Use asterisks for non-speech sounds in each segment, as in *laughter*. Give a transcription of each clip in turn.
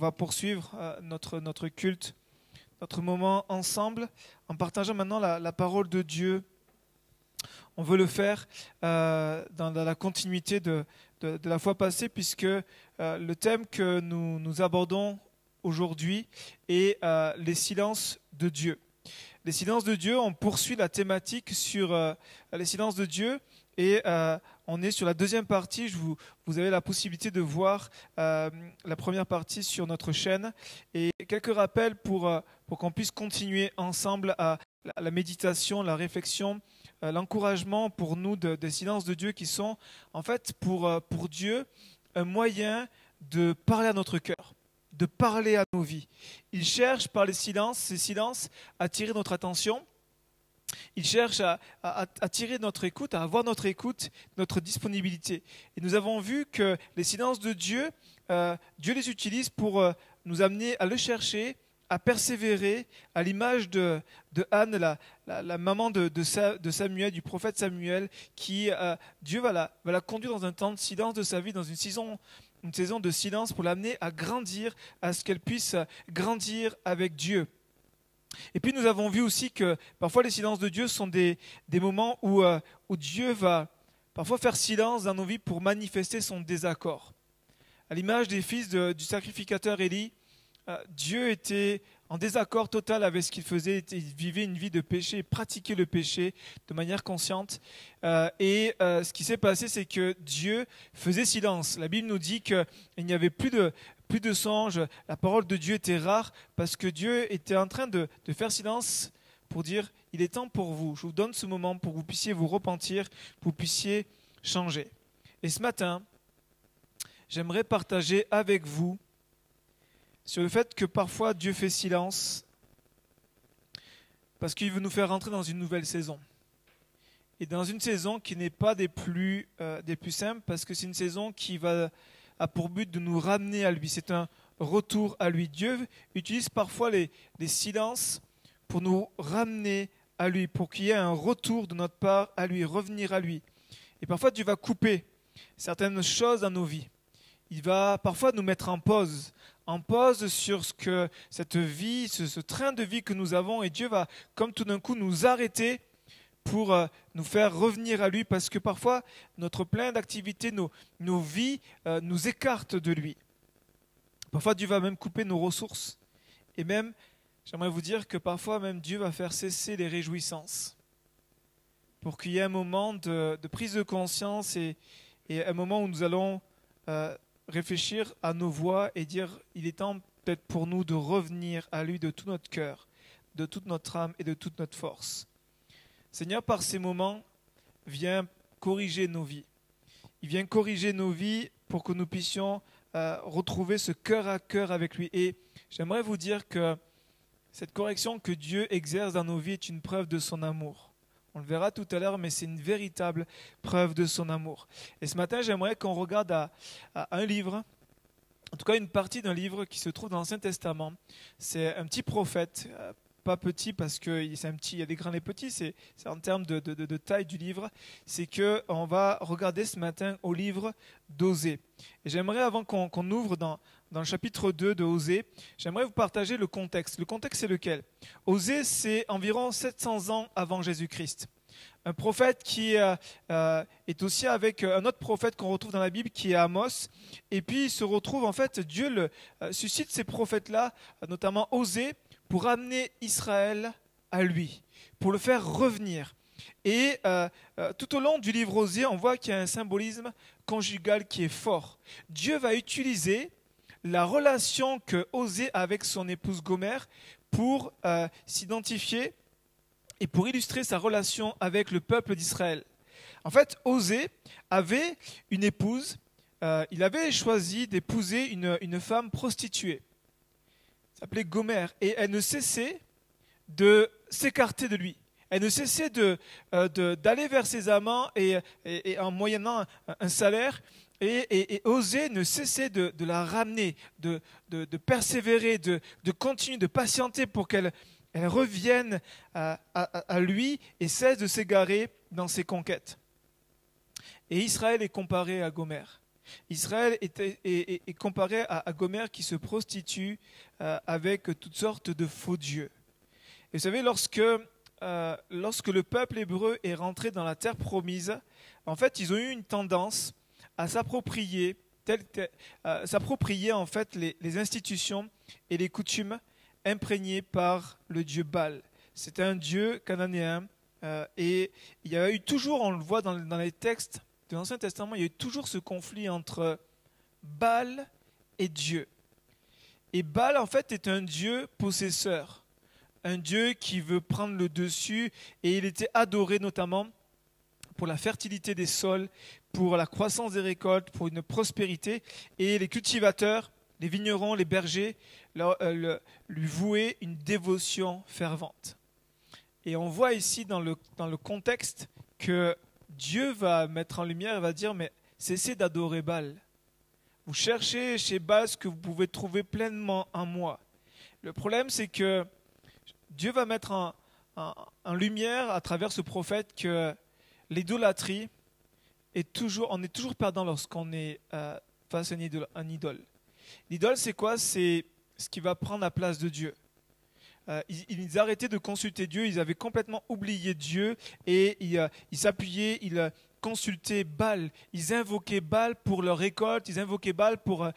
va poursuivre euh, notre, notre culte, notre moment ensemble, en partageant maintenant la, parole de Dieu. On veut le faire euh, dans, la continuité de, la fois passée, puisque euh, le thème que nous, nous abordons aujourd'hui est les silences de Dieu. Les silences de Dieu, on poursuit la thématique sur les silences de Dieu et on est sur la deuxième partie. Je vous, vous avez la possibilité de voir euh, la première partie sur notre chaîne. Et quelques rappels pour, euh, pour qu'on puisse continuer ensemble à la, méditation, la réflexion, euh, l'encouragement pour nous des silences de Dieu qui sont en fait pour, pour Dieu un moyen de parler à notre cœur de parler à nos vies. Il cherche par les silences, ces silences, à attirer notre attention il cherche à, attirer notre écoute, à avoir notre écoute, notre disponibilité. Et nous avons vu que les silences de Dieu, euh, Dieu les utilise pour euh, nous amener à le chercher, à persévérer, à l'image de, Anne, la, maman de, Samuel, du prophète Samuel, qui euh, Dieu va la, va la conduire dans un temps de silence de sa vie, dans une saison, une saison de silence pour l'amener à grandir, à ce qu'elle puisse grandir avec Dieu. Et puis nous avons vu aussi que parfois les silences de Dieu sont des, moments où, euh, où, Dieu va parfois faire silence dans nos vies pour manifester son désaccord. À l'image des fils du sacrificateur Élie, euh, Dieu était en désaccord total avec ce qu'il faisait, il vivait une vie de péché, il pratiquait le péché de manière consciente. Euh, et ce qui s'est passé, c'est que Dieu faisait silence. La Bible nous dit qu'il n'y avait plus de, plus de songes, la parole de Dieu était rare parce que Dieu était en train de, faire silence pour dire, il est temps pour vous, je vous donne ce moment pour que vous puissiez vous repentir, que vous puissiez changer. Et ce matin, j'aimerais partager avec vous sur le fait que parfois Dieu fait silence parce qu'il veut nous faire rentrer dans une nouvelle saison. Et dans une saison qui n'est pas des plus, euh, des plus simples, parce que c'est une saison qui va a pour but de nous ramener à lui. C'est un retour à lui. Dieu utilise parfois les, silences pour nous ramener à lui, pour qu'il y ait un retour de notre part à lui, revenir à lui. Et parfois Dieu va couper certaines choses dans nos vies. Il va parfois nous mettre en pause, en pause sur ce que cette vie, ce train de vie que nous avons, et Dieu va comme tout d'un coup nous arrêter pour euh, nous faire revenir à lui, parce que parfois notre plein d'activités, nos, vies euh, nous écartent de lui. Parfois Dieu va même couper nos ressources. Et même, j'aimerais vous dire que parfois même Dieu va faire cesser les réjouissances pour qu'il y ait un moment de, prise de conscience et, un moment où nous allons euh, réfléchir à nos voix et dire il est temps peut-être pour nous de revenir à lui de tout notre cœur, de toute notre âme et de toute notre force. Seigneur, par ces moments, viens corriger nos vies. Il vient corriger nos vies pour que nous puissions euh, retrouver ce cœur à cœur avec lui. Et j'aimerais vous dire que cette correction que Dieu exerce dans nos vies est une preuve de son amour. On le verra tout à l'heure, mais c'est une véritable preuve de son amour. Et ce matin, j'aimerais qu'on regarde à, un livre, en tout cas une partie d'un livre qui se trouve dans l'Ancien Testament. C'est un petit prophète, euh, pas petit parce que c'est un petit, il y a des grands et petits, c'est en termes de, taille du livre, c'est que on va regarder ce matin au livre d'Osée. Et j'aimerais, avant qu'on ouvre dans, le chapitre 2 de Osée, j'aimerais vous partager le contexte. Le contexte, c'est lequel? Osée, c'est environ 700 ans avant Jésus-Christ. Un prophète qui euh, euh, est aussi avec un autre prophète qu'on retrouve dans la Bible, qui est Amos. Et puis il se retrouve, en fait, Dieu le, euh, suscite ces prophètes-là, notamment Osée, pour amener Israël à lui, pour le faire revenir. Et euh, euh, tout au long du livre Osée, on voit qu'il y a un symbolisme conjugal qui est fort. Dieu va utiliser la relation que Osée a avec son épouse Gomer pour euh, s'identifier et pour illustrer sa relation avec le peuple d'Israël. En fait, Osée avait une épouse, il avait choisi d'épouser une femme prostituée s'appelait Gomer, et elle ne cessait de s'écarter de lui. Elle ne cessait euh, d'aller vers ses amants et, en moyennant un, salaire, et, oser ne cessait de, la ramener, de, persévérer, de, continuer, de patienter pour qu'elle revienne à, à, lui et cesse de s'égarer dans ses conquêtes. Et Israël est comparé à Gomer. Israël est, comparé à, à, Gomer qui se prostitue euh, avec toutes sortes de faux dieux. Et vous savez, lorsque, euh, lorsque le peuple hébreu est rentré dans la terre promise, en fait, ils ont eu une tendance à s'approprier, euh, s'approprier en fait les, institutions et les coutumes imprégnées par le dieu Baal. C'était un dieu cananéen et il y a eu toujours, on le voit dans les textes de l'Ancien Testament, il y a eu toujours ce conflit entre Baal et Dieu. Et Baal, en fait, est un dieu possesseur, un dieu qui veut prendre le dessus, et il était adoré notamment pour la fertilité des sols, pour la croissance des récoltes, pour une prospérité, et les cultivateurs, les vignerons, les bergers, euh, lui vouaient une dévotion fervente. Et on voit ici dans le, dans le contexte que Dieu va mettre en lumière et va dire, mais cessez d'adorer Baal. Vous cherchez chez Baal ce que vous pouvez trouver pleinement en moi. Le problème, c'est que Dieu va mettre en, lumière à travers ce prophète que l'idolâtrie est toujours, on est toujours perdant lorsqu'on est euh, face à un idole. L'idole, c'est quoi? C'est ce qui va prendre la place de Dieu. Euh, ils, arrêtaient de consulter Dieu, ils avaient complètement oublié Dieu et ils euh, s'appuyaient, ils euh, consultaient Baal, ils invoquaient Baal pour leur récolte, ils invoquaient Baal pour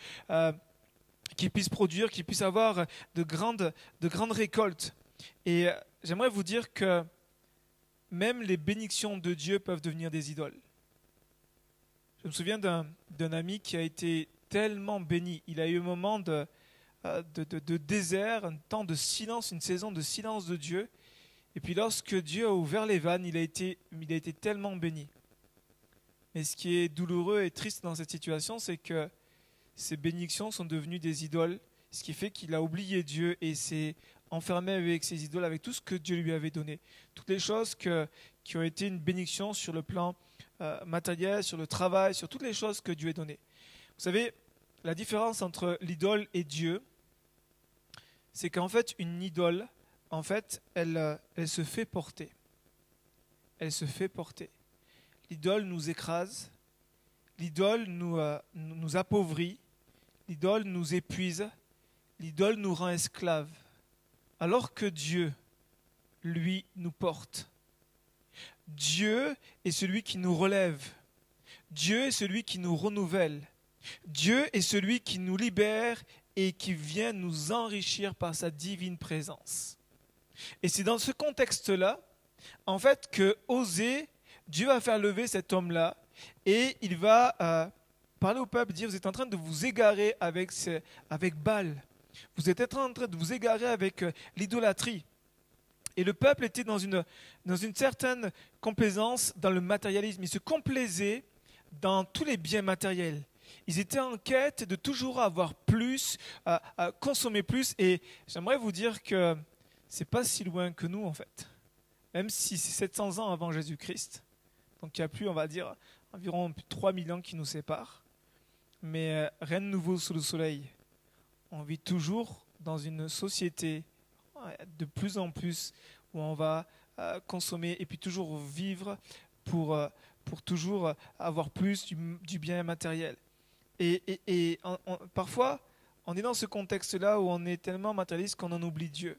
qu'ils puissent produire, qu'ils puissent avoir de grandes, de grandes récoltes. Et j'aimerais vous dire que même les bénédictions de Dieu peuvent devenir des idoles. Je me souviens d'un ami qui a été tellement béni. Il a eu un moment de, euh, de, désert, un temps de silence, une saison de silence de Dieu. Et puis lorsque Dieu a ouvert les vannes, il a été, il a été tellement béni. Mais ce qui est douloureux et triste dans cette situation, c'est que ces bénédictions sont devenues des idoles, ce qui fait qu'il a oublié Dieu et s'est enfermé avec ses idoles, avec tout ce que Dieu lui avait donné. Toutes les choses qui ont été une bénédiction sur le plan euh, matériel, sur le travail, sur toutes les choses que Dieu a données. Vous savez, la différence entre l'idole et Dieu, c'est qu'en fait, une idole, en fait, elle, euh, elle se fait porter. Elle se fait porter. L'idole nous écrase, l'idole nous, euh, nous appauvrit, l'idole nous épuise, l'idole nous rend esclaves. Alors que Dieu, lui, nous porte. Dieu est celui qui nous relève. Dieu est celui qui nous renouvelle. Dieu est celui qui nous libère et qui vient nous enrichir par sa divine présence. Et c'est dans ce contexte-là, en fait, que Osée, Dieu va faire lever cet homme-là et il va euh, parler au peuple, dire, vous êtes en train de vous égarer avec, avec Baal. Vous êtes en train de vous égarer avec euh, l'idolâtrie. Et le peuple était dans une, dans une certaine complaisance dans le matérialisme. Il se complaisait dans tous les biens matériels. Ils étaient en quête de toujours avoir plus, à, consommer plus. Et j'aimerais vous dire que c'est pas si loin que nous, en fait. Même si c'est 700 ans avant Jésus-Christ. Donc il y a plus, on va dire, environ 3000 ans qui nous séparent. Mais euh, rien de nouveau sous le soleil. On vit toujours dans une société de plus en plus où on va euh, consommer et puis toujours vivre pour, euh, pour toujours avoir plus du bien matériel. Et, parfois, on est dans ce contexte-là où on est tellement matérialiste qu'on en oublie Dieu.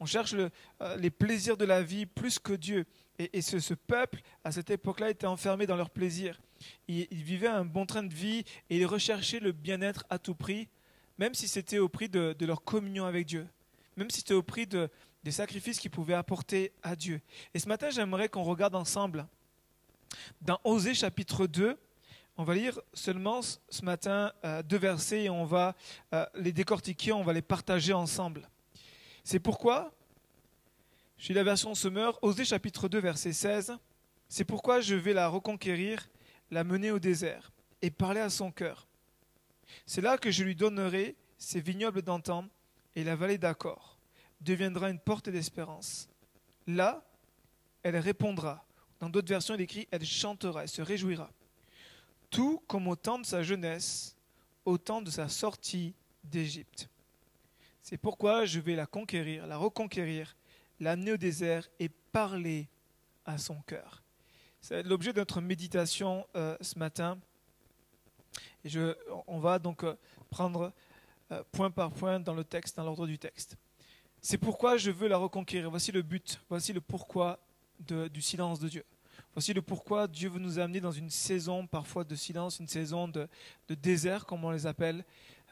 On cherche euh, les plaisirs de la vie plus que Dieu. Et, ce, peuple, à cette époque-là, était enfermé dans leurs plaisirs. Ils, vivaient un bon train de vie et ils recherchaient le bien-être à tout prix, même si c'était au prix de, leur communion avec Dieu, même si c'était au prix des sacrifices qu'ils pouvaient apporter à Dieu. Et ce matin, j'aimerais qu'on regarde ensemble dans Osée chapitre 2, on va lire seulement ce matin euh, deux versets et on va euh, les décortiquer, on va les partager ensemble. C'est pourquoi, je suis la version Semeur, Osée chapitre 2, verset 16, c'est pourquoi je vais la reconquérir, la mener au désert et parler à son cœur. C'est là que je lui donnerai ses vignobles d'antan et la vallée d'accord deviendra une porte d'espérance. Là, elle répondra. Dans d'autres versions, il écrit elle chantera, elle se réjouira tout comme au temps de sa jeunesse, au temps de sa sortie d'Égypte. C'est pourquoi je vais la conquérir, la reconquérir, l'amener au désert et parler à son cœur. C'est l'objet de notre méditation euh, ce matin. Et je, on va donc euh, prendre euh, point par point dans le texte, dans l'ordre du texte. C'est pourquoi je veux la reconquérir. Voici le but, voici le pourquoi du silence de Dieu. Voici le pourquoi Dieu veut nous amener dans une saison parfois de silence, une saison de, désert, comme on les appelle,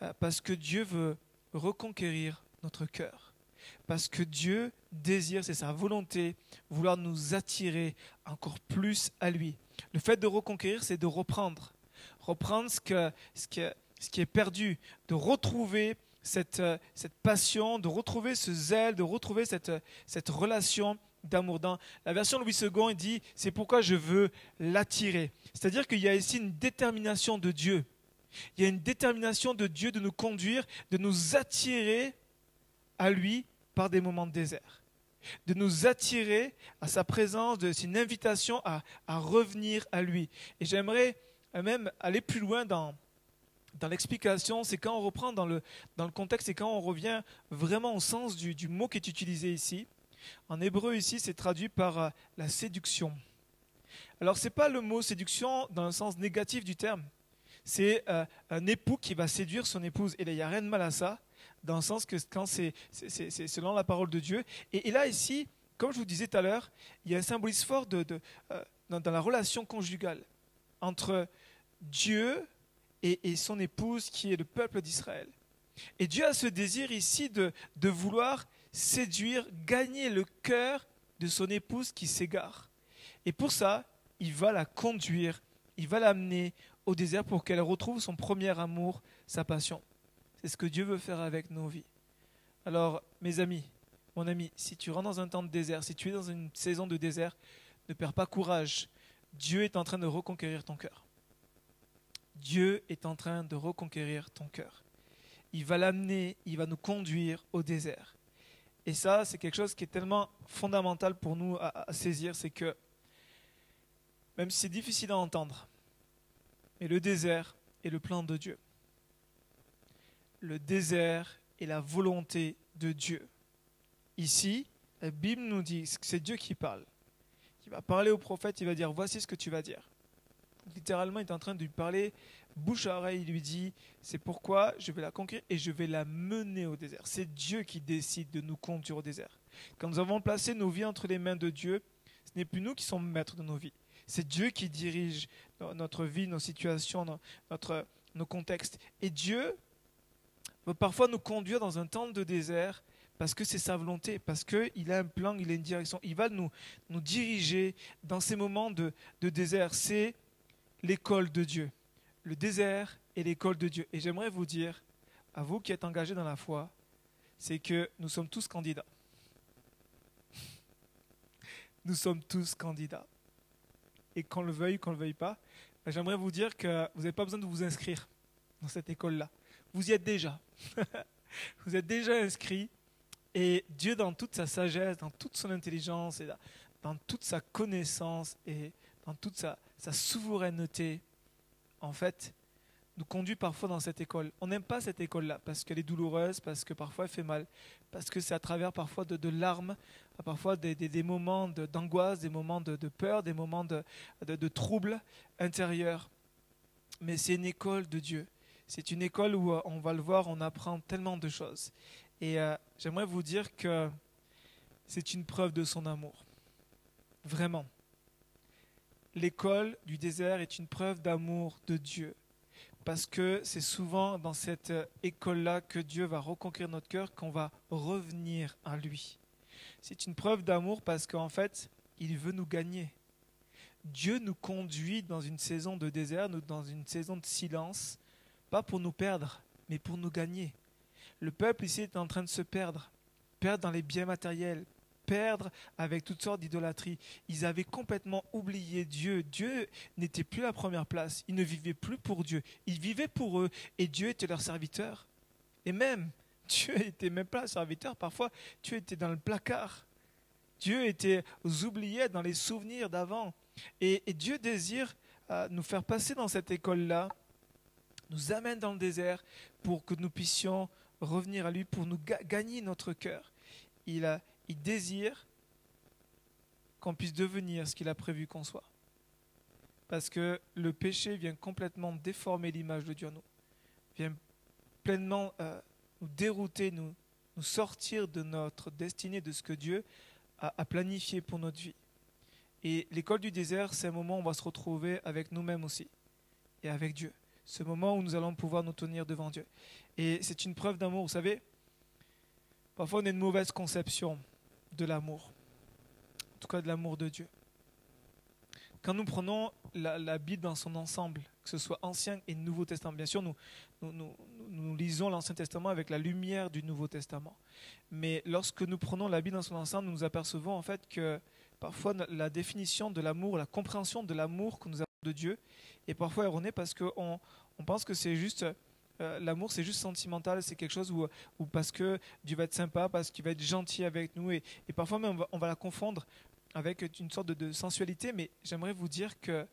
euh, parce que Dieu veut reconquérir notre cœur. Parce que Dieu désire, c'est sa volonté, vouloir nous attirer encore plus à lui. Le fait de reconquérir, c'est de reprendre. Reprendre ce, qui, est perdu, de retrouver cette, euh, cette passion, de retrouver ce zèle, de retrouver cette relation d'amour. Dans la version Louis II, dit C'est pourquoi je veux l'attirer. C'est-à-dire qu'il y a ici une détermination de Dieu. Il y a une détermination de Dieu de nous conduire, de nous attirer à lui par des moments de désert. De nous attirer à sa présence, c'est une invitation à, revenir à lui. Et j'aimerais même aller plus loin dans, l'explication, c'est quand on reprend dans le, contexte, c'est quand on revient vraiment au sens du, du mot qui est utilisé ici. En hébreu, ici, c'est traduit par euh, la séduction. Alors, ce n'est pas le mot séduction dans le sens négatif du terme. C'est euh, un époux qui va séduire son épouse. Et là, il n'y a rien de mal à ça, dans le sens que quand c'est selon la parole de Dieu. Et, là, ici, comme je vous disais tout à l'heure, il y a un symbolisme fort euh, dans, la relation conjugale entre Dieu et, son épouse qui est le peuple d'Israël. Et Dieu a ce désir ici de vouloir séduire, gagner le cœur de son épouse qui s'égare. Et pour ça, il va la conduire, il va l'amener au désert pour qu'elle retrouve son premier amour, sa passion. C'est ce que Dieu veut faire avec nos vies. Alors, mes amis, mon ami, si tu rentres dans un temps de désert, si tu es dans une saison de désert, ne perds pas courage. Dieu est en train de reconquérir ton cœur. Dieu est en train de reconquérir ton cœur. Il va l'amener, il va nous conduire au désert. Et ça, c'est quelque chose qui est tellement fondamental pour nous à, saisir, c'est que même si c'est difficile à entendre, mais le désert est le plan de Dieu. Le désert est la volonté de Dieu. Ici, la Bible nous dit que c'est Dieu qui parle. Il va parler au prophète, il va dire voici ce que tu vas dire littéralement, il est en train de lui parler bouche à oreille. Il lui dit C'est pourquoi je vais la conquérir et je vais la mener au désert. C'est Dieu qui décide de nous conduire au désert. Quand nous avons placé nos vies entre les mains de Dieu, ce n'est plus nous qui sommes maîtres de nos vies. C'est Dieu qui dirige notre vie, nos situations, notre, nos contextes. Et Dieu veut parfois nous conduire dans un temps de désert parce que c'est sa volonté, parce qu'il a un plan, il a une direction. Il va nous, nous diriger dans ces moments de, de désert. C'est l'école de Dieu. Le désert est l'école de Dieu. Et j'aimerais vous dire, à vous qui êtes engagés dans la foi, c'est que nous sommes tous candidats. *laughs* Nous sommes tous candidats. Et qu'on le veuille, qu'on ne le veuille pas, ben, j'aimerais vous dire que vous n'avez pas besoin de vous inscrire dans cette école-là. Vous y êtes déjà. *laughs* vous êtes déjà inscrit. Et Dieu, dans toute sa sagesse, dans toute son intelligence, et dans toute sa connaissance et dans toute sa souveraineté, en fait, nous conduit parfois dans cette école. On n'aime pas cette école-là parce qu'elle est douloureuse, parce que parfois elle fait mal, parce que c'est à travers parfois de, larmes, parfois des, moments d'angoisse, des moments de, peur, des moments de, de troubles intérieurs. Mais c'est une école de Dieu. C'est une école où, euh, on va le voir, on apprend tellement de choses. Et euh, j'aimerais vous dire que c'est une preuve de son amour. Vraiment l'école du désert est une preuve d'amour de Dieu. Parce que c'est souvent dans cette école-là que Dieu va reconquérir notre cœur, qu'on va revenir à lui. C'est une preuve d'amour parce qu'en fait, il veut nous gagner. Dieu nous conduit dans une saison de désert, dans une saison de silence, pas pour nous perdre, mais pour nous gagner. Le peuple ici est en train de se perdre, perdre dans les biens matériels, perdre avec toutes sortes d'idolâtries. Ils avaient complètement oublié Dieu. Dieu n'était plus la première place. Ils ne vivaient plus pour Dieu. Ils vivaient pour eux et Dieu était leur serviteur. Et même, *laughs* Dieu n'était même pas serviteur. Parfois, Dieu était dans le placard. Dieu était aux oubliés dans les souvenirs d'avant. Et, Dieu désire euh, nous faire passer dans cette école-là, nous amène dans le désert pour que nous puissions revenir à lui, pour nous gagner notre cœur. Il a, il désire qu'on puisse devenir ce qu'il a prévu qu'on soit. Parce que le péché vient complètement déformer l'image de Dieu en nous, vient pleinement euh, nous dérouter, nous, sortir de notre destinée, de ce que Dieu a, a planifié pour notre vie. Et l'école du désert, c'est un moment où on va se retrouver avec nous-mêmes aussi, et avec Dieu. Ce moment où nous allons pouvoir nous tenir devant Dieu. Et c'est une preuve d'amour, vous savez. Parfois, on a une mauvaise conception de l'amour, en tout cas de l'amour de Dieu. Quand nous prenons la, Bible dans son ensemble, que ce soit Ancien et Nouveau Testament, bien sûr, nous, nous, nous, nous lisons l'Ancien Testament avec la lumière du Nouveau Testament. Mais lorsque nous prenons la Bible dans son ensemble, nous nous apercevons en fait que parfois la définition de l'amour, la compréhension de l'amour que nous avons de Dieu est parfois erronée parce qu'on on pense que c'est juste euh, l'amour c'est juste sentimental, c'est quelque chose où, parce que Dieu va être sympa, parce qu'il va être gentil avec nous, et, parfois même on va, la confondre avec une sorte de, sensualité, mais j'aimerais vous dire que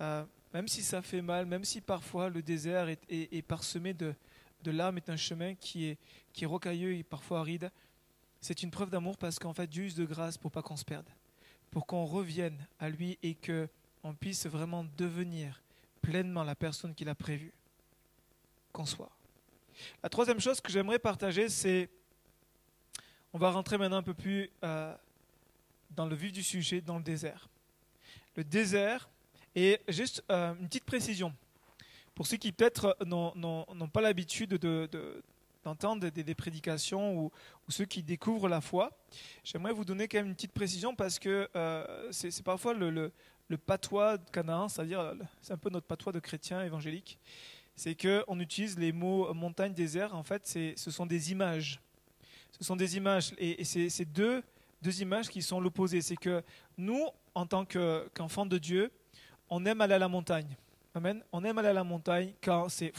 euh, même si ça fait mal, même si parfois le désert est, parsemé de, larmes, est un chemin qui est, qui est rocailleux et parfois aride, c'est une preuve d'amour parce qu'en fait Dieu use de grâce pour pas qu'on se perde, pour qu'on revienne à lui et que on puisse vraiment devenir pleinement la personne qu'il a prévue La troisième chose que j'aimerais partager, c'est, on va rentrer maintenant un peu plus euh, dans le vif du sujet, dans le désert. Le désert, et juste euh, une petite précision, pour ceux qui peut-être n'ont pas l'habitude de, de, d'entendre des, prédications ou, ceux qui découvrent la foi, j'aimerais vous donner quand même une petite précision parce que euh, c'est parfois le, le, le patois de Canaan, c'est-à-dire c'est un peu notre patois de chrétien évangélique, c'est qu'on utilise les mots montagne, désert, en fait ce sont des images. Ce sont des images, et, c'est deux, deux images qui sont l'opposé. C'est que nous, en tant qu'enfants de Dieu, on aime aller à la montagne. Amen. On aime aller à la montagne quand c'est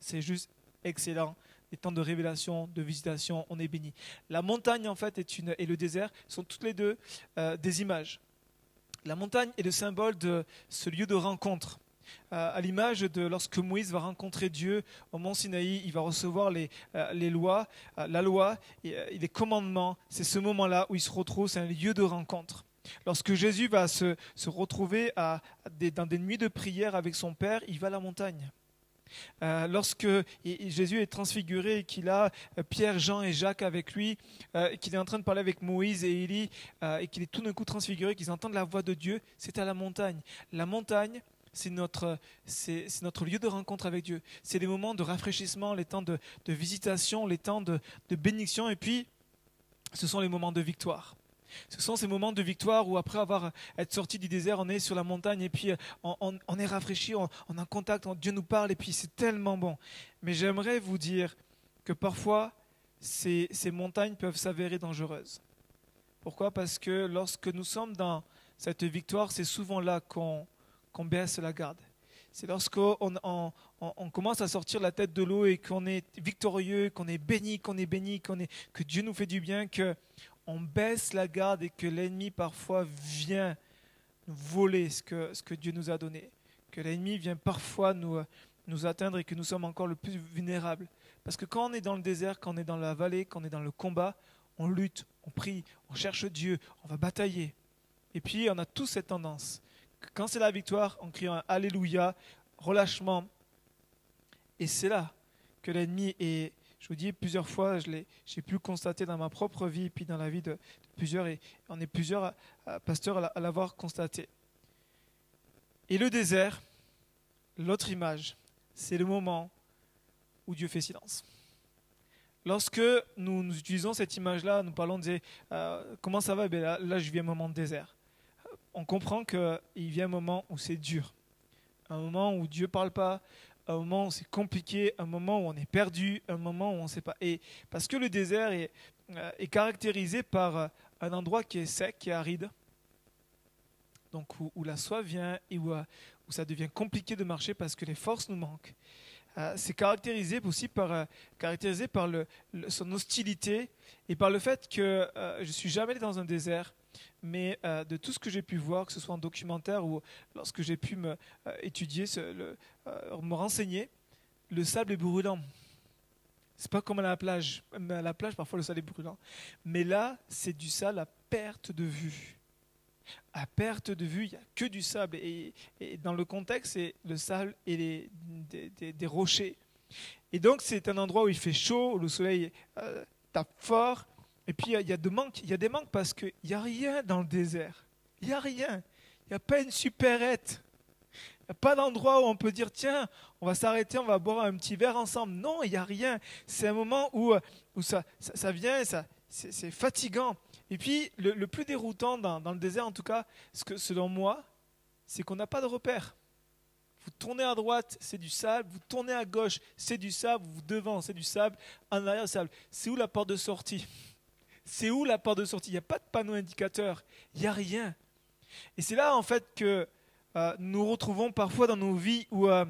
c'est juste excellent. Les temps de révélation, de visitation, on est béni. La montagne, en fait, est une, et le désert sont toutes les deux euh, des images. La montagne est le symbole de ce lieu de rencontre. Euh, à l'image de lorsque Moïse va rencontrer Dieu au mont Sinaï, il va recevoir les, euh, les lois, euh, la loi et, les commandements. C'est ce moment-là où il se retrouve, c'est un lieu de rencontre. Lorsque Jésus va se, se retrouver dans des nuits de prière avec son Père, il va à la montagne. Lorsque Jésus est transfiguré et qu'il a Pierre, Jean et Jacques avec lui, qu'il est en train de parler avec Moïse et Élie, et qu'il est tout d'un coup transfiguré, qu'ils entendent la voix de Dieu, c'est à la montagne. La montagne, c'est notre, notre lieu de rencontre avec Dieu. C'est les moments de rafraîchissement, les temps de, de visitation, les temps de, de bénédiction, et puis ce sont les moments de victoire. Ce sont ces moments de victoire où après avoir être sorti du désert, on est sur la montagne et puis on, on, est rafraîchi, on, on a un contact, on, Dieu nous parle et puis c'est tellement bon. Mais j'aimerais vous dire que parfois ces, ces montagnes peuvent s'avérer dangereuses. Pourquoi? Parce que lorsque nous sommes dans cette victoire, c'est souvent là qu'on qu'on baisse la garde. C'est lorsqu'on on, commence à sortir la tête de l'eau et qu'on est victorieux, qu'on est béni, qu'on est béni, qu'on est, que Dieu nous fait du bien, que on baisse la garde et que l'ennemi parfois vient voler ce que, ce que Dieu nous a donné. Que l'ennemi vient parfois nous, nous atteindre et que nous sommes encore le plus vulnérables. Parce que quand on est dans le désert, quand on est dans la vallée, quand on est dans le combat, on lutte, on prie, on cherche Dieu, on va batailler. Et puis on a tous cette tendance. Quand c'est la victoire, on crie un Alléluia, relâchement. Et c'est là que l'ennemi est, je vous dis plusieurs fois, j'ai pu constater dans ma propre vie, puis dans la vie de, plusieurs, et on est plusieurs à, pasteurs à l'avoir constaté. Et le désert, l'autre image, c'est le moment où Dieu fait silence. Lorsque nous, nous utilisons cette image-là, nous parlons de euh, comment ça va? Eh là, là, je vis un moment de désert. On comprend qu'il vient un moment où c'est dur, un moment où Dieu ne parle pas, un moment où c'est compliqué, un moment où on est perdu, un moment où on ne sait pas. Et parce que le désert est, euh, caractérisé par euh, un endroit qui est sec, qui est aride, donc où, où la soif vient et où, où, ça devient compliqué de marcher parce que les forces nous manquent. Euh, c'est caractérisé aussi par, euh, caractérisé par le, son hostilité et par le fait que euh, je suis jamais dans un désert mais euh, de tout ce que j'ai pu voir, que ce soit en documentaire ou lorsque j'ai pu me euh, étudier, euh, me renseigner, le sable est brûlant. C'est pas comme à la plage. À la plage, parfois le sable est brûlant. Mais là, c'est du sable à perte de vue. À perte de vue, il n'y a que du sable. Et, dans le contexte, c'est le sable et les, des, rochers. Et donc, c'est un endroit où il fait chaud, où le soleil tape fort. Et puis, il y, a, de manques, y a des manques parce qu'il n'y a rien dans le désert. Il n'y a rien. Il n'y a pas une supérette. Il n'y a pas d'endroit où on peut dire tiens, on va s'arrêter, on va boire un petit verre ensemble. Non, il n'y a rien. C'est un moment où, ça, vient, ça, c'est fatigant. Et puis, le, plus déroutant dans, le désert, en tout cas, ce que, selon moi, c'est qu'on n'a pas de repère. Vous tournez à droite, c'est du sable. Vous tournez à gauche, c'est du sable. Vous devant, c'est du sable. En arrière, sable. C'est où la porte de sortie? C'est où la porte de sortie? Il n'y a pas de panneau indicateur. Il n'y a rien. Et c'est là, en fait, que euh, nous retrouvons parfois dans nos vies où, euh,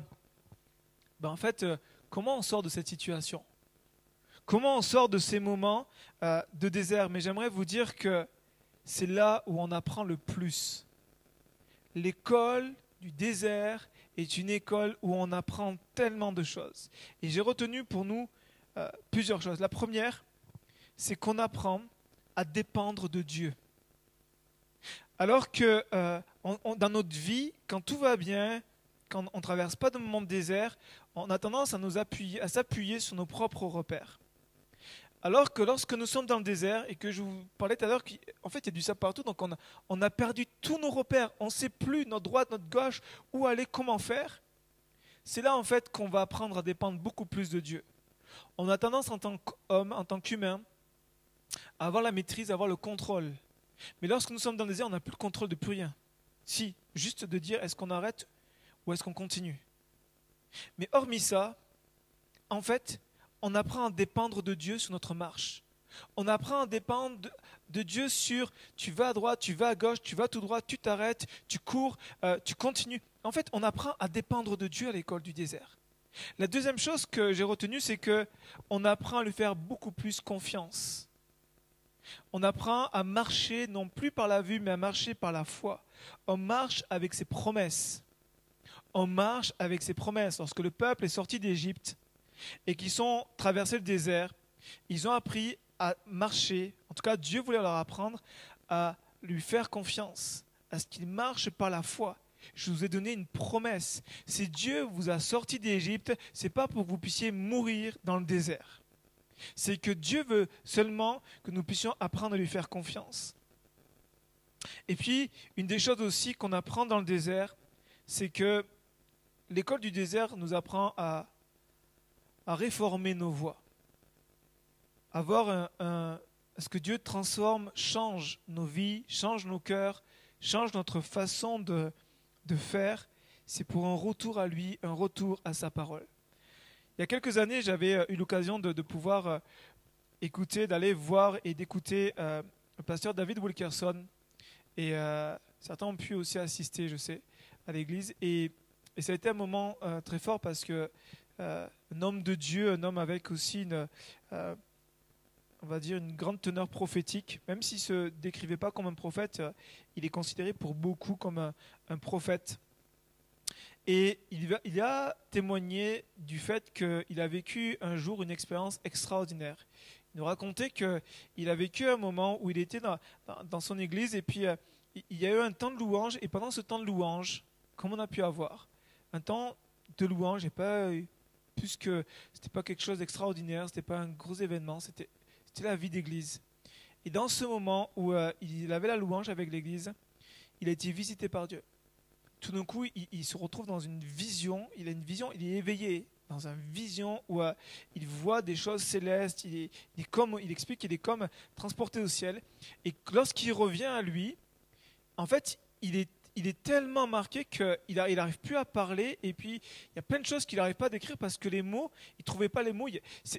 ben, en fait, euh, comment on sort de cette situation? Comment on sort de ces moments de désert? Mais j'aimerais vous dire que c'est là où on apprend le plus. L'école du désert est une école où on apprend tellement de choses. Et j'ai retenu pour nous plusieurs choses. La première, c'est qu'on apprend à dépendre de Dieu. Alors que euh, dans notre vie, quand tout va bien, quand on ne traverse pas de moments de désert, on a tendance à, nous appuyer, à s'appuyer sur nos propres repères. Alors que lorsque nous sommes dans le désert, et que je vous parlais tout à l'heure qu'en fait il y a du sable partout, donc on a, on a perdu tous nos repères, on ne sait plus notre droite, notre gauche, où aller, comment faire, c'est là en fait qu'on va apprendre à dépendre beaucoup plus de Dieu. On a tendance en tant qu'homme, en tant qu'humain, avoir la maîtrise, avoir le contrôle mais lorsque nous sommes dans le désert, on n'a plus le contrôle de plus rien. Si, juste de dire est-ce qu'on arrête ou est-ce qu'on continue? Mais hormis ça, en fait, on apprend à dépendre de Dieu sur notre marche. On apprend à dépendre de, Dieu sur tu vas à droite, tu vas à gauche, tu vas tout droit, tu t'arrêtes, tu cours, euh, tu continues. En fait, on apprend à dépendre de Dieu à l'école du désert. La deuxième chose que j'ai retenue, c'est que on apprend à lui faire beaucoup plus confiance on apprend à marcher non plus par la vue, mais à marcher par la foi. On marche avec ses promesses. On marche avec ses promesses. Lorsque le peuple est sorti d'Égypte et qu'ils sont traversés le désert, ils ont appris à marcher. En tout cas, Dieu voulait leur apprendre à lui faire confiance, à ce qu'ils marchent par la foi. Je vous ai donné une promesse. Si Dieu vous a sorti d'Égypte, c'est pas pour que vous puissiez mourir dans le désert c'est que Dieu veut seulement que nous puissions apprendre à lui faire confiance. Et puis, une des choses aussi qu'on apprend dans le désert, c'est que l'école du désert nous apprend à, réformer nos voies, à voir un, ce que Dieu transforme, change nos vies, change nos cœurs, change notre façon de faire. C'est pour un retour à lui, un retour à sa parole. Il y a quelques années, j'avais euh, eu l'occasion de, pouvoir euh, écouter, d'aller voir et d'écouter euh, le pasteur David Wilkerson. Et certains ont pu aussi assister, je sais, à l'église. Et, ça a été un moment très fort parce que un homme de Dieu, un homme avec aussi une, on va dire, une grande teneur prophétique, même s'il ne se décrivait pas comme un prophète, il est considéré pour beaucoup comme un prophète. Et il, a témoigné du fait qu'il a vécu un jour une expérience extraordinaire. Il nous racontait qu'il a vécu un moment où il était dans, son église et puis euh, il y a eu un temps de louange et pendant ce temps de louange, comme on a pu avoir, un temps de louange et pas plus que c'était pas quelque chose d'extraordinaire, c'était pas un gros événement, c'était la vie d'église. Et dans ce moment où euh, il avait la louange avec l'église, il a été visité par Dieu tout d'un coup, il, se retrouve dans une vision, il a une vision, il est éveillé dans une vision où euh, il voit des choses célestes, il, est, comme, il explique qu'il est comme transporté au ciel. Et lorsqu'il revient à lui, en fait, il est, il tellement marqué qu'il n'arrive plus à parler, et puis il y a plein de choses qu'il n'arrive pas à décrire parce que les mots, il ne trouvait pas les mots.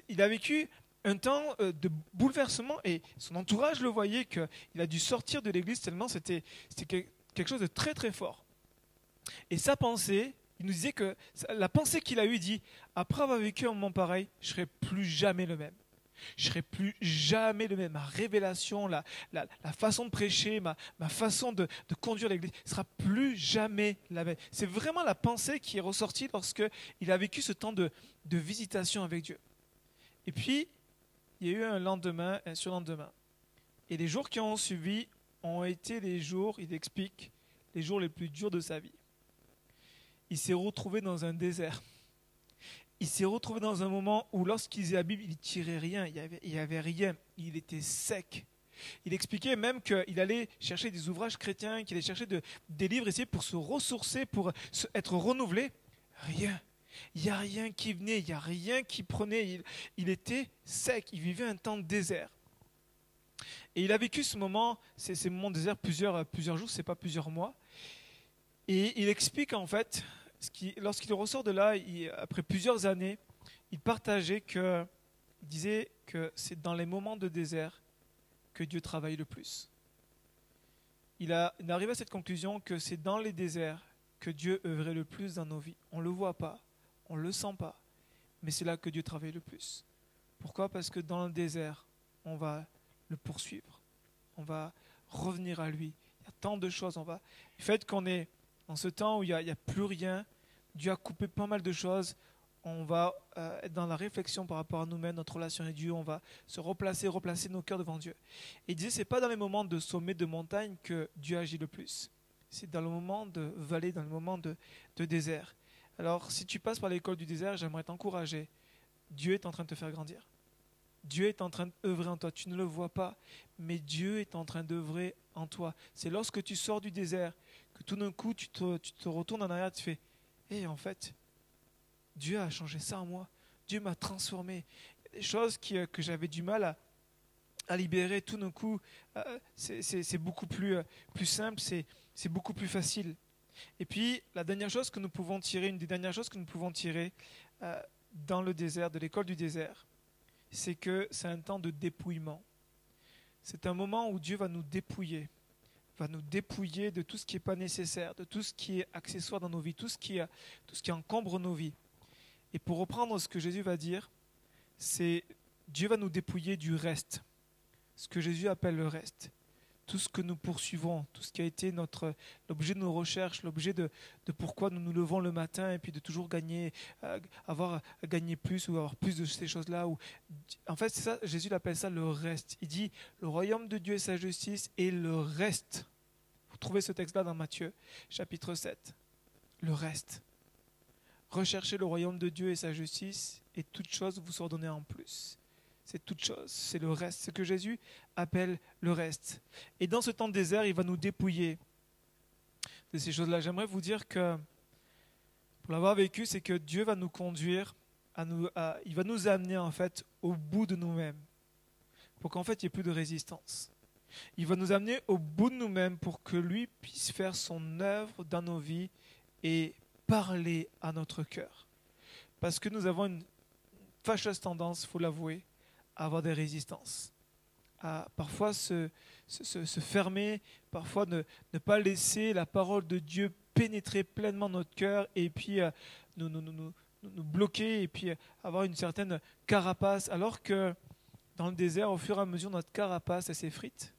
Il, a vécu un temps euh, de bouleversement, et son entourage le voyait qu'il a dû sortir de l'église tellement c'était quelque chose de très très fort. Et sa pensée, il nous disait que la pensée qu'il a eue dit après avoir vécu un moment pareil, je serai plus jamais le même. Je serai plus jamais le même. Ma révélation, la, la, façon de prêcher, ma, ma façon de, de conduire l'Église sera plus jamais la même. C'est vraiment la pensée qui est ressortie lorsque il a vécu ce temps de, de visitation avec Dieu. Et puis, il y a eu un lendemain, un surlendemain. Et les jours qui ont suivi, ont été les jours, il explique, les jours les plus durs de sa vie. Il s'est retrouvé dans un désert. Il s'est retrouvé dans un moment où lorsqu'il la Bible, il tirait rien, il n'y avait, rien, il était sec. Il expliquait même qu'il allait chercher des ouvrages chrétiens, qu'il allait chercher des livres ici pour se ressourcer, pour être renouvelé. Rien. Il n'y a rien qui venait, il n'y a rien qui prenait. Il, était sec, il vivait un temps de désert. Et il a vécu ce moment, ces, ces moments de désert, plusieurs, plusieurs jours, c'est pas plusieurs mois. Et il explique en fait, lorsqu'il ressort de là, après plusieurs années, il partageait que, disait que c'est dans les moments de désert que Dieu travaille le plus. Il, a, il arrive à cette conclusion que c'est dans les déserts que Dieu œuvrait le plus dans nos vies. On ne le voit pas, on ne le sent pas, mais c'est là que Dieu travaille le plus. Pourquoi? Parce que dans le désert, on va le poursuivre, on va revenir à lui. Il y a tant de choses, on va. Le fait qu'on est dans ce temps où il n'y a, plus rien, Dieu a coupé pas mal de choses, on va euh, être dans la réflexion par rapport à nous-mêmes, notre relation avec Dieu, on va se replacer, replacer nos cœurs devant Dieu. Et il disait, c'est pas dans les moments de sommet de montagne que Dieu agit le plus. C'est dans le moment de vallée, dans le moment de, de désert. Alors, si tu passes par l'école du désert, j'aimerais t'encourager. Dieu est en train de te faire grandir. Dieu est en train d'œuvrer en toi. Tu ne le vois pas, mais Dieu est en train d'œuvrer en toi. C'est lorsque tu sors du désert tout d'un coup, tu te, retournes en arrière, tu fais Hé, en fait, Dieu a changé ça en moi. Dieu m'a transformé. des choses qui, euh, que j'avais du mal à, libérer, tout d'un coup, euh, c'est beaucoup plus, euh, simple, c'est beaucoup plus facile. Et puis, la dernière chose que nous pouvons tirer, une des dernières choses que nous pouvons tirer dans le désert, de l'école du désert, c'est que c'est un temps de dépouillement. C'est un moment où Dieu va nous dépouiller, va nous dépouiller de tout ce qui n'est pas nécessaire, de tout ce qui est accessoire dans nos vies, tout ce qui, tout ce qui encombre nos vies. Et pour reprendre ce que Jésus va dire, c'est Dieu va nous dépouiller du reste, ce que Jésus appelle le reste tout ce que nous poursuivons, tout ce qui a été notre l'objet de nos recherches, l'objet de, de, pourquoi nous nous levons le matin et puis de toujours gagner, euh, avoir gagné plus ou avoir plus de ces choses-là. Ou, en fait, ça, Jésus appelle ça le reste. Il dit le royaume de Dieu et sa justice et le reste. Trouvez ce texte-là dans Matthieu, chapitre 7. Le reste. Recherchez le royaume de Dieu et sa justice, et toute chose vous sera en plus c'est toute chose, c'est le reste, ce que Jésus appelle le reste. Et dans ce temps désert, il va nous dépouiller de ces choses-là. J'aimerais vous dire que, pour l'avoir vécu, c'est que Dieu va nous conduire, il va nous amener en fait au bout de nous-mêmes, pour qu'en fait il n'y ait plus de résistance. Il va nous amener au bout de nous-mêmes pour que lui puisse faire son œuvre dans nos vies et parler à notre cœur. Parce que nous avons une fâcheuse tendance, faut l'avouer, avoir des résistances, à parfois se, se, fermer, parfois ne, ne, pas laisser la parole de Dieu pénétrer pleinement notre cœur et puis euh, nous, nous, nous, nous, bloquer et puis euh, avoir une certaine carapace, alors que dans le désert, au fur et à mesure, notre carapace s'effrite.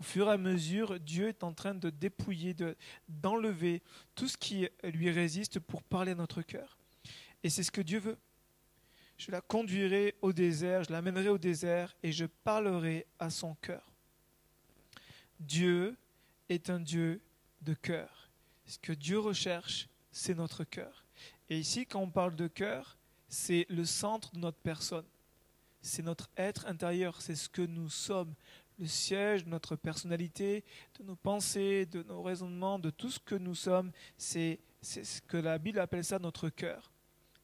Au fur et à mesure, Dieu est en train de dépouiller, de, d'enlever tout ce qui lui résiste pour parler à notre cœur. Et c'est ce que Dieu veut je la conduirai au désert, je l'amènerai au désert et je parlerai à son cœur. Dieu est un Dieu de cœur. Ce que Dieu recherche, c'est notre cœur. Et ici, quand on parle de cœur, c'est le centre de notre personne. C'est notre être intérieur, c'est ce que nous sommes, le siège de notre personnalité, de nos pensées, de nos raisonnements, de tout ce que nous sommes. C'est ce que la Bible appelle ça notre cœur.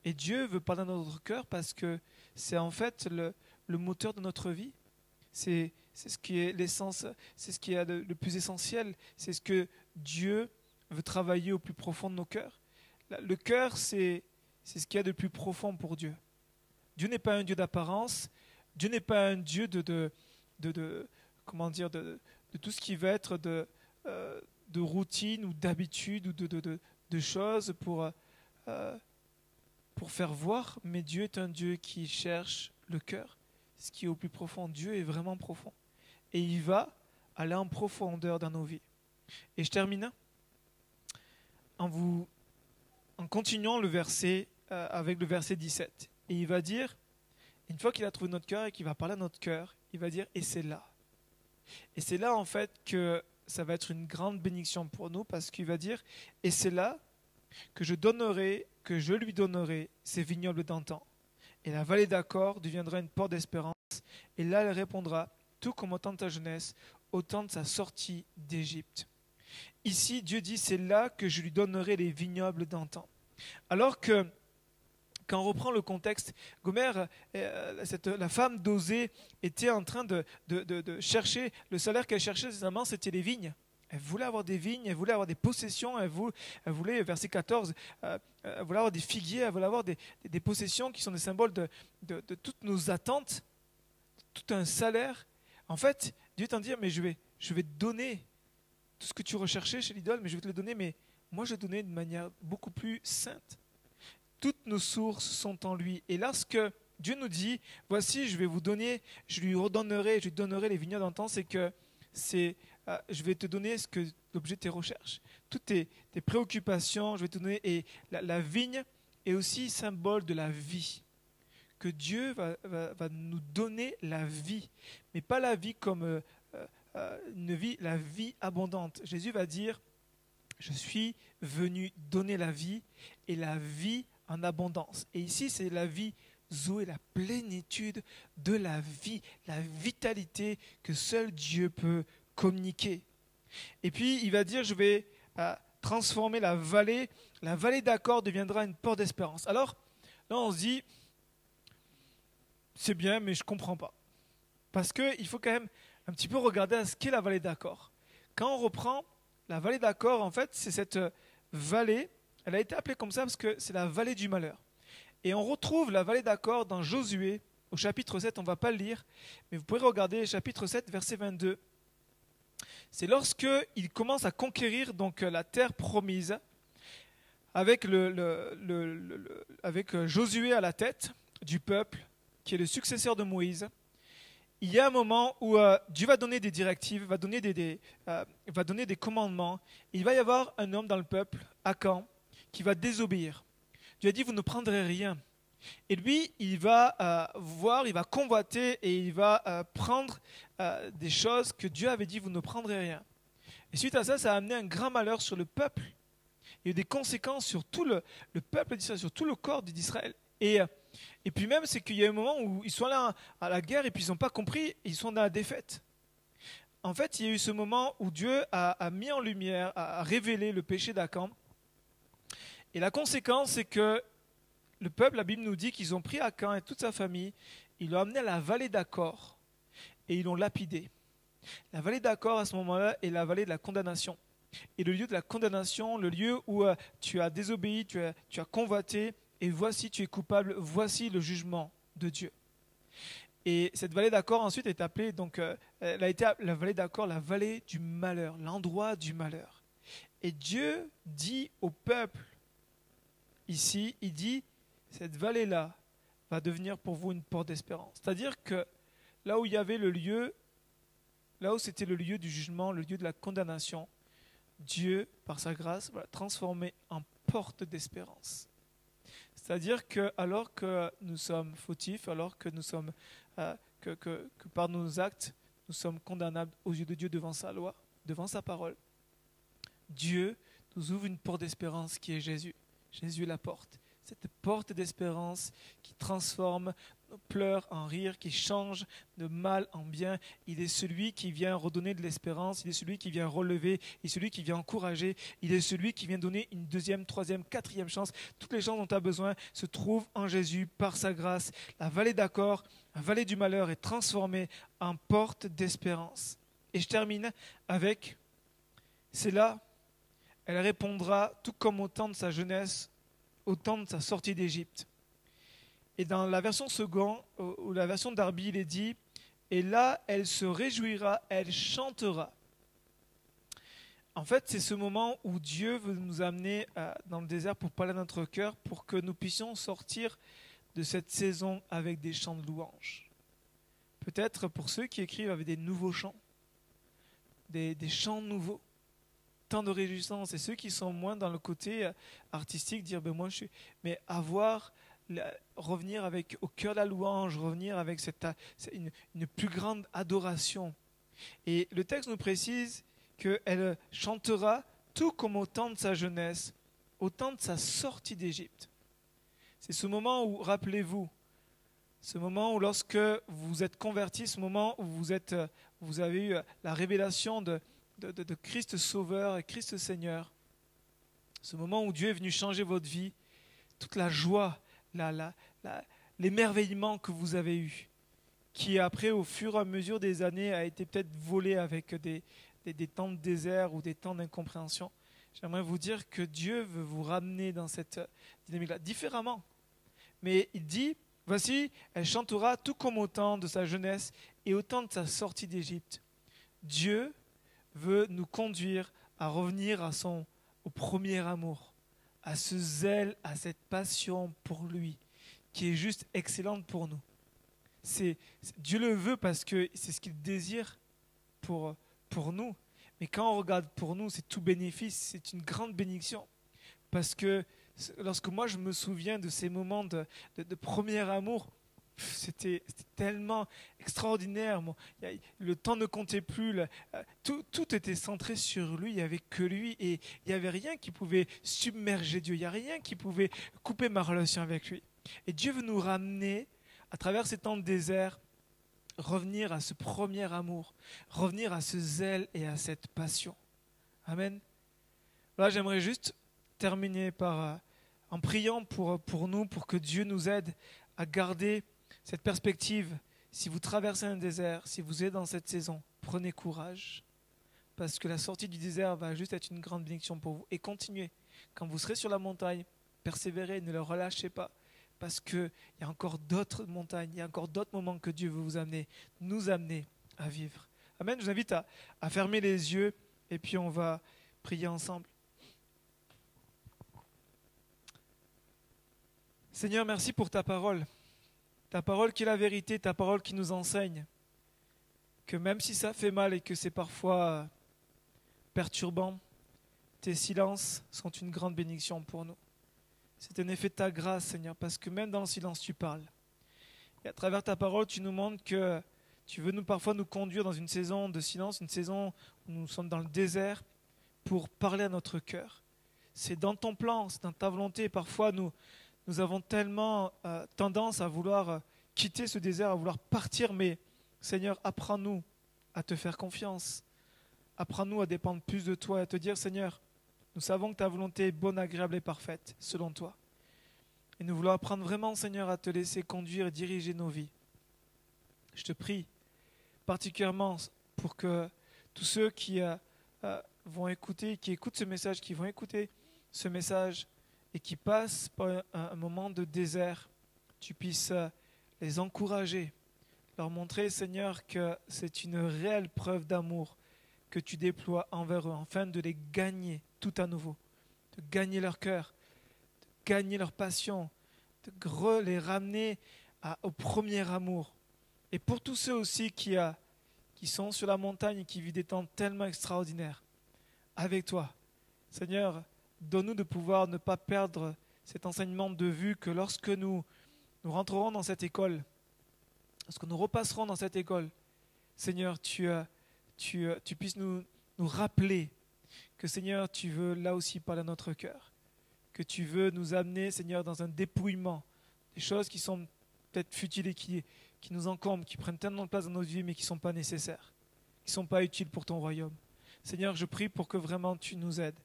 Et Dieu veut parler dans notre cœur parce que c'est en fait le, moteur de notre vie. C'est ce qui est l'essence, c'est ce qui est le, plus essentiel. C'est ce que Dieu veut travailler au plus profond de nos cœurs. Le cœur, c'est ce qu'il y a de plus profond pour Dieu. Dieu n'est pas un Dieu d'apparence. Dieu n'est pas un Dieu de, de, de, comment dire de, tout ce qui va être de, euh, routine ou d'habitude ou de, de, choses pour euh, pour faire voir, mais Dieu est un Dieu qui cherche le cœur, ce qui est au plus profond. Dieu est vraiment profond. Et il va aller en profondeur dans nos vies. Et je termine en vous en continuant le verset euh, avec le verset 17. Et il va dire, une fois qu'il a trouvé notre cœur et qu'il va parler à notre cœur, il va dire, et c'est là. Et c'est là en fait que ça va être une grande bénédiction pour nous parce qu'il va dire, et c'est là que je donnerai, que je lui donnerai ces vignobles d'antan. Et la vallée d'accord deviendra une porte d'espérance. Et là, elle répondra, tout comme au temps de ta jeunesse, au temps de sa sortie d'Égypte. Ici, Dieu dit, c'est là que je lui donnerai les vignobles d'antan. Alors que quand on reprend le contexte, Gomer, euh, la femme d'Osée, était en train de, chercher, le salaire qu'elle cherchait, amants, c'était les vignes. Elle voulait avoir des vignes, elle voulait avoir des possessions, elle voulait, verset 14, euh, elle voulait avoir des figuiers, elle voulait avoir des, possessions qui sont des symboles de, toutes nos attentes, tout un salaire. En fait, Dieu t'en dit, mais je vais, je vais te donner tout ce que tu recherchais chez l'idole, mais je vais te le donner, mais moi je vais te donner de manière beaucoup plus sainte toutes nos sources sont en lui. Et lorsque Dieu nous dit, voici, je vais vous donner, je lui redonnerai, je lui donnerai les vignobles d'antan, c'est que c'est, euh, je vais te donner ce que l'objet de tes recherches, toutes tes, préoccupations, je vais te donner. Et la, vigne est aussi symbole de la vie, que Dieu va, nous donner la vie, mais pas la vie comme euh, euh, une vie, la vie abondante. Jésus va dire, je suis venu donner la vie et la vie en abondance. Et ici, c'est la vie Zoé, la plénitude de la vie, la vitalité que seul Dieu peut communiquer. Et puis, il va dire, je vais euh, transformer la vallée, la vallée d'accord deviendra une porte d'espérance. Alors, là, on se dit, c'est bien, mais je ne comprends pas. Parce qu'il faut quand même un petit peu regarder à ce qu'est la vallée d'accord. Quand on reprend la vallée d'accord, en fait, c'est cette vallée elle a été appelée comme ça parce que c'est la vallée du malheur. Et on retrouve la vallée d'accord dans Josué, au chapitre 7, on ne va pas le lire, mais vous pourrez regarder chapitre 7, verset 22. C'est lorsque il commence à conquérir donc la terre promise avec, avec Josué à la tête du peuple, qui est le successeur de Moïse. Il y a un moment où euh, Dieu va donner des directives, va donner des, euh, va donner des commandements. Il va y avoir un homme dans le peuple, Akan, qui va désobéir. Dieu a dit, vous ne prendrez rien. Et lui, il va euh, voir, il va convoiter et il va euh, prendre euh, des choses que Dieu avait dit, vous ne prendrez rien. Et suite à ça, ça a amené un grand malheur sur le peuple. Il y a eu des conséquences sur tout le, peuple d'Israël, sur tout le corps d'Israël. Et, et puis même, c'est qu'il y a un moment où ils sont là à la guerre et puis ils n'ont pas compris, ils sont dans la défaite. En fait, il y a eu ce moment où Dieu a, a mis en lumière, a révélé le péché d'Akan et la conséquence, c'est que le peuple, la Bible nous dit qu'ils ont pris Akan et toute sa famille, ils l'ont amené à la vallée d'Accord et ils l'ont lapidé. La vallée d'Accord, à ce moment-là, est la vallée de la condamnation. Et le lieu de la condamnation, le lieu où euh, tu as désobéi, tu as, tu convoité, et voici tu es coupable, voici le jugement de Dieu. Et cette vallée d'accord ensuite est appelée, donc, euh, elle a été la vallée d'accord, la vallée du malheur, l'endroit du malheur. Et Dieu dit au peuple, ici, il dit, cette vallée-là va devenir pour vous une porte d'espérance. C'est-à-dire que là où il y avait le lieu, là où c'était le lieu du jugement, le lieu de la condamnation, Dieu, par sa grâce, va la transformer en porte d'espérance. C'est-à-dire que alors que nous sommes fautifs, alors que nous sommes euh, que, que, par nos actes nous sommes condamnables aux yeux de Dieu devant sa loi, devant sa parole, Dieu nous ouvre une porte d'espérance qui est Jésus. Jésus est la porte. Cette porte d'espérance qui transforme nos pleurs en rire, qui change de mal en bien. Il est celui qui vient redonner de l'espérance, il est celui qui vient relever, il est celui qui vient encourager, il est celui qui vient donner une deuxième, troisième, quatrième chance. Toutes les chances dont tu as besoin se trouvent en Jésus par sa grâce. La vallée d'accord, la vallée du malheur est transformée en porte d'espérance. Et je termine avec, c'est là elle répondra tout comme au temps de sa jeunesse, au temps de sa sortie d'Égypte. Et dans la version seconde, ou la version d'Arbi, il est dit, et là, elle se réjouira, elle chantera. En fait, c'est ce moment où Dieu veut nous amener euh, dans le désert pour parler à notre cœur, pour que nous puissions sortir de cette saison avec des chants de louange. Peut-être pour ceux qui écrivent avec des nouveaux chants, des chants nouveaux tant de réjouissance. Et ceux qui sont moins dans le côté euh, artistique, dire ben moi je suis. Mais avoir, revenir avec au cœur de la louange, revenir avec cette, une, plus grande adoration. Et le texte nous précise qu'elle chantera tout comme au temps de sa jeunesse, au temps de sa sortie d'Égypte. C'est ce moment où, rappelez-vous, ce moment où lorsque vous êtes converti, ce moment où vous, êtes, vous avez eu la révélation de, de, Christ Sauveur et Christ Seigneur, ce moment où Dieu est venu changer votre vie, toute la joie, l'émerveillement que vous avez eu, qui après, au fur et à mesure des années, a été peut-être volé avec des, des, des temps de désert ou des temps d'incompréhension. J'aimerais vous dire que Dieu veut vous ramener dans cette dynamique-là, différemment. Mais il dit, voici, elle chantera tout comme au temps de sa jeunesse et au temps de sa sortie d'Égypte. Dieu veut nous conduire à revenir à son, au premier amour, à ce zèle, à cette passion pour lui, qui est juste excellente pour nous. C'est, Dieu le veut parce que c'est ce qu'il désire pour, pour nous. Mais quand on regarde pour nous, c'est tout bénéfice, c'est une grande bénédiction. Parce que lorsque moi je me souviens de ces moments de, premier amour, c'était tellement extraordinaire. Le temps ne comptait plus. Euh, tout, était centré sur lui. Il n'y avait que lui. Et il n'y avait rien qui pouvait submerger Dieu. Il n'y a rien qui pouvait couper ma relation avec lui. Et Dieu veut nous ramener, à travers ces temps de désert, revenir à ce premier amour, revenir à ce zèle et à cette passion. Amen. Là, j'aimerais juste terminer par, euh, en priant pour, pour nous, pour que Dieu nous aide à garder cette perspective. Si vous traversez un désert, si vous êtes dans cette saison, prenez courage, parce que la sortie du désert va juste être une grande bénédiction pour vous. Et continuez. Quand vous serez sur la montagne, persévérez, ne le relâchez pas parce qu'il y a encore d'autres montagnes, il y a encore d'autres moments que Dieu veut vous amener, nous amener à vivre. Amen. Je vous invite à, à fermer les yeux et puis on va prier ensemble. Seigneur, merci pour ta parole. Ta parole qui est la vérité, ta parole qui nous enseigne que même si ça fait mal et que c'est parfois perturbant, tes silences sont une grande bénédiction pour nous. C'est un effet de ta grâce, Seigneur, parce que même dans le silence, tu parles. Et à travers ta parole, tu nous montres que tu veux nous parfois nous conduire dans une saison de silence, une saison où nous sommes dans le désert, pour parler à notre cœur. C'est dans ton plan, c'est dans ta volonté. Parfois, nous, nous avons tellement euh, tendance à vouloir euh, quitter ce désert, à vouloir partir, mais Seigneur, apprends-nous à te faire confiance. Apprends-nous à dépendre plus de toi et à te dire, Seigneur, nous savons que ta volonté est bonne, agréable et parfaite, selon toi. Et nous voulons apprendre vraiment, Seigneur, à te laisser conduire et diriger nos vies. Je te prie particulièrement pour que tous ceux qui euh, vont écouter, qui écoutent ce message, qui vont écouter ce message et qui passent par un, moment de désert, tu puisses euh, les encourager, leur montrer, Seigneur, que c'est une réelle preuve d'amour que tu déploies envers eux, afin de les gagner tout à nouveau, de gagner leur cœur, de gagner leur passion, de les ramener au premier amour. Et pour tous ceux aussi qui, a, qui sont sur la montagne et qui vivent des temps tellement extraordinaires, avec toi, Seigneur, donne-nous de pouvoir ne pas perdre cet enseignement de vue que lorsque nous, nous rentrerons dans cette école, lorsque nous repasserons dans cette école, Seigneur, tu, tu, tu puisses nous, rappeler que Seigneur, tu veux là aussi parler à notre cœur. Que tu veux nous amener, Seigneur, dans un dépouillement. Des choses qui sont peut-être futiles et qui, qui nous encombrent, qui prennent tellement de place dans notre vie, mais qui ne sont pas nécessaires, qui ne sont pas utiles pour ton royaume. Seigneur, je prie pour que vraiment tu nous aides,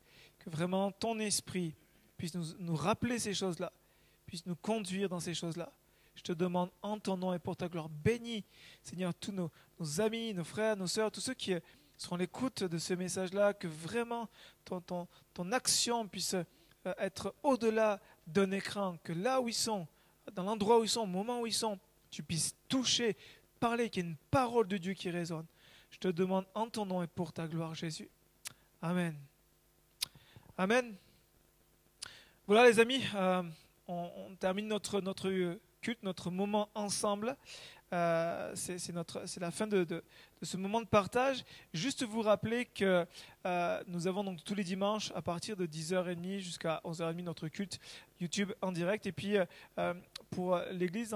que vraiment ton esprit puisse nous, rappeler ces choses-là, puisse nous conduire dans ces choses-là. Je te demande en ton nom et pour ta gloire, bénis, Seigneur, tous nos, amis, nos frères, nos sœurs, tous ceux qui seront l'écoute de ce message-là, que vraiment ton, ton, ton action puisse euh, être au-delà d'un écran, que là où ils sont, dans l'endroit où ils sont, au moment où ils sont, tu puisses toucher, parler, qu'il y ait une parole de Dieu qui résonne. Je te demande en ton nom et pour ta gloire, Jésus. Amen. Amen. Voilà les amis, euh, on, termine notre, notre culte, notre moment ensemble. Euh, c'est la fin de, ce moment de partage. Juste vous rappeler que euh, nous avons donc tous les dimanches à partir de 10h30 jusqu'à 11h30 notre culte YouTube en direct. Et puis pour l'Église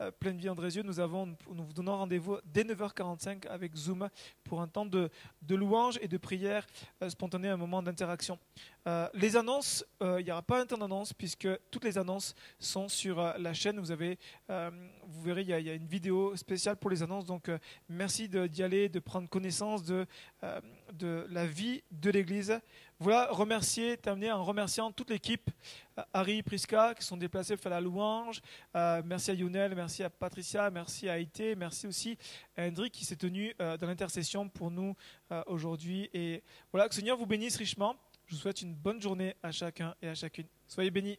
euh, Pleine Vie Andrézieux, nous, avons, nous vous donnons rendez-vous dès 9h45 avec Zoom pour un temps de, de louange et de prière spontanée, un moment d'interaction. Euh, les annonces, euh, il n'y aura pas un temps d'annonce puisque toutes les annonces sont sur euh, la chaîne. Vous, avez, vous verrez, il y, a, une vidéo spéciale pour les annonces. Donc merci d'y aller, de prendre connaissance de, la vie de l'Église. Voilà, remercier, terminer en remerciant toute l'équipe, Harry, Priska, qui sont déplacés pour faire la louange. Merci à Younel, merci à Patricia, merci à Haïté, merci aussi à Hendrik qui s'est tenu dans l'intercession pour nous aujourd'hui. Et voilà, que le Seigneur vous bénisse richement. Je vous souhaite une bonne journée à chacun et à chacune. Soyez bénis.